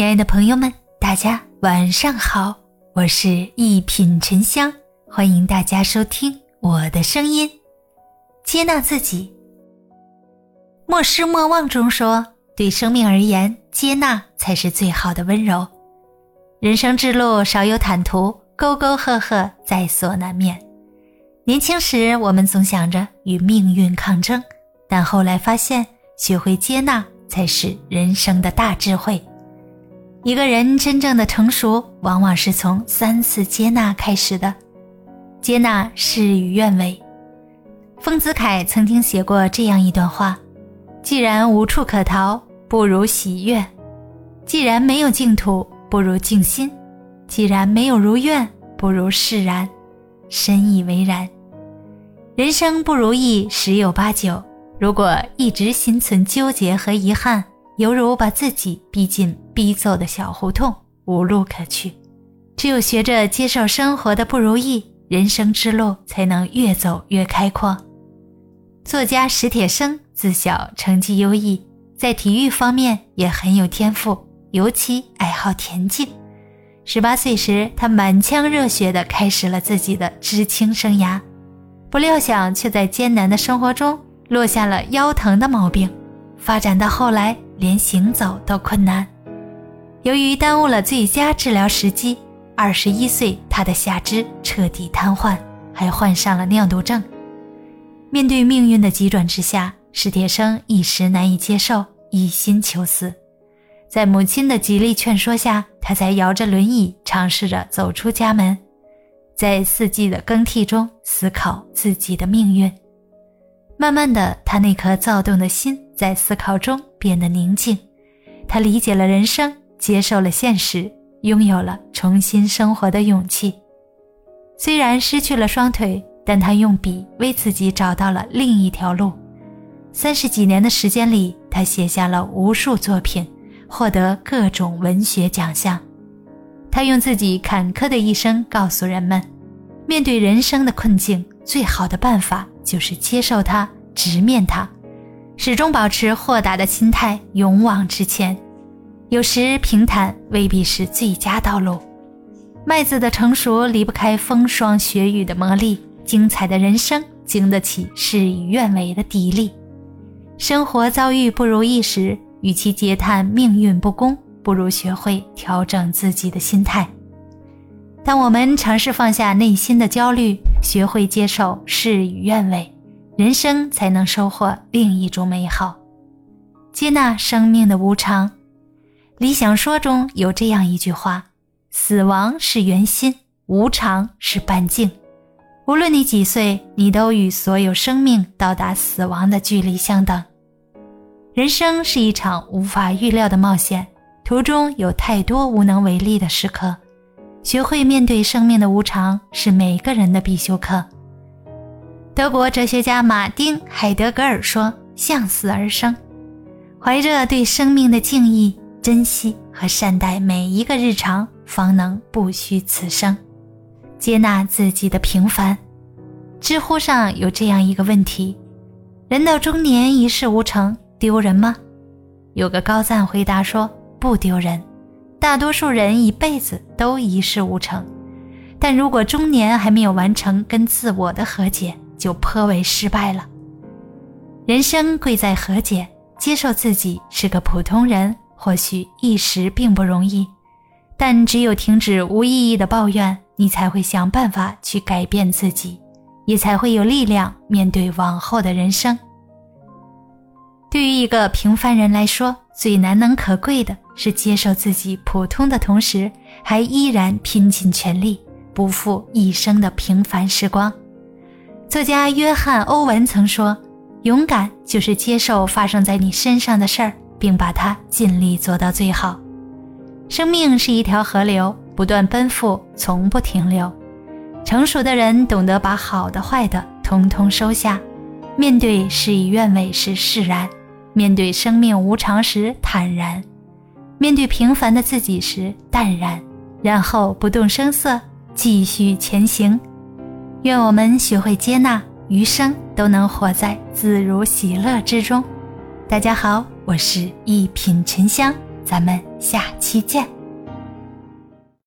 亲爱的朋友们，大家晚上好，我是一品沉香，欢迎大家收听我的声音。接纳自己，莫失莫忘中说，对生命而言，接纳才是最好的温柔。人生之路少有坦途，沟沟壑壑在所难免。年轻时，我们总想着与命运抗争，但后来发现，学会接纳才是人生的大智慧。一个人真正的成熟，往往是从三次接纳开始的。接纳事与愿违。丰子恺曾经写过这样一段话：既然无处可逃，不如喜悦；既然没有净土，不如静心；既然没有如愿，不如释然。深以为然。人生不如意十有八九，如果一直心存纠结和遗憾。犹如把自己逼进逼仄的小胡同，无路可去。只有学着接受生活的不如意，人生之路才能越走越开阔。作家史铁生自小成绩优异，在体育方面也很有天赋，尤其爱好田径。十八岁时，他满腔热血地开始了自己的知青生涯，不料想却在艰难的生活中落下了腰疼的毛病，发展到后来。连行走都困难，由于耽误了最佳治疗时机，二十一岁他的下肢彻底瘫痪，还患上了尿毒症。面对命运的急转直下，史铁生一时难以接受，一心求死。在母亲的极力劝说下，他才摇着轮椅尝试着走出家门，在四季的更替中思考自己的命运。慢慢的，他那颗躁动的心在思考中变得宁静。他理解了人生，接受了现实，拥有了重新生活的勇气。虽然失去了双腿，但他用笔为自己找到了另一条路。三十几年的时间里，他写下了无数作品，获得各种文学奖项。他用自己坎坷的一生告诉人们：面对人生的困境，最好的办法。就是接受它，直面它，始终保持豁达的心态，勇往直前。有时平坦未必是最佳道路。麦子的成熟离不开风霜雪雨的磨砺，精彩的人生经得起事与愿违的砥砺。生活遭遇不如意时，与其嗟叹命运不公，不如学会调整自己的心态。当我们尝试放下内心的焦虑，学会接受事与愿违，人生才能收获另一种美好。接纳生命的无常，《理想说》中有这样一句话：“死亡是圆心，无常是半径。”无论你几岁，你都与所有生命到达死亡的距离相等。人生是一场无法预料的冒险，途中有太多无能为力的时刻。学会面对生命的无常是每个人的必修课。德国哲学家马丁·海德格尔说：“向死而生，怀着对生命的敬意，珍惜和善待每一个日常，方能不虚此生。接纳自己的平凡。”知乎上有这样一个问题：“人到中年一事无成，丢人吗？”有个高赞回答说：“不丢人。”大多数人一辈子都一事无成，但如果中年还没有完成跟自我的和解，就颇为失败了。人生贵在和解，接受自己是个普通人，或许一时并不容易，但只有停止无意义的抱怨，你才会想办法去改变自己，也才会有力量面对往后的人生。对于一个平凡人来说，最难能可贵的是接受自己普通的同时，还依然拼尽全力，不负一生的平凡时光。作家约翰·欧文曾说：“勇敢就是接受发生在你身上的事儿，并把它尽力做到最好。”生命是一条河流，不断奔赴，从不停留。成熟的人懂得把好的、坏的通通收下，面对事与愿违时释然。面对生命无常时坦然，面对平凡的自己时淡然，然后不动声色继续前行。愿我们学会接纳，余生都能活在自如喜乐之中。大家好，我是一品沉香，咱们下期见。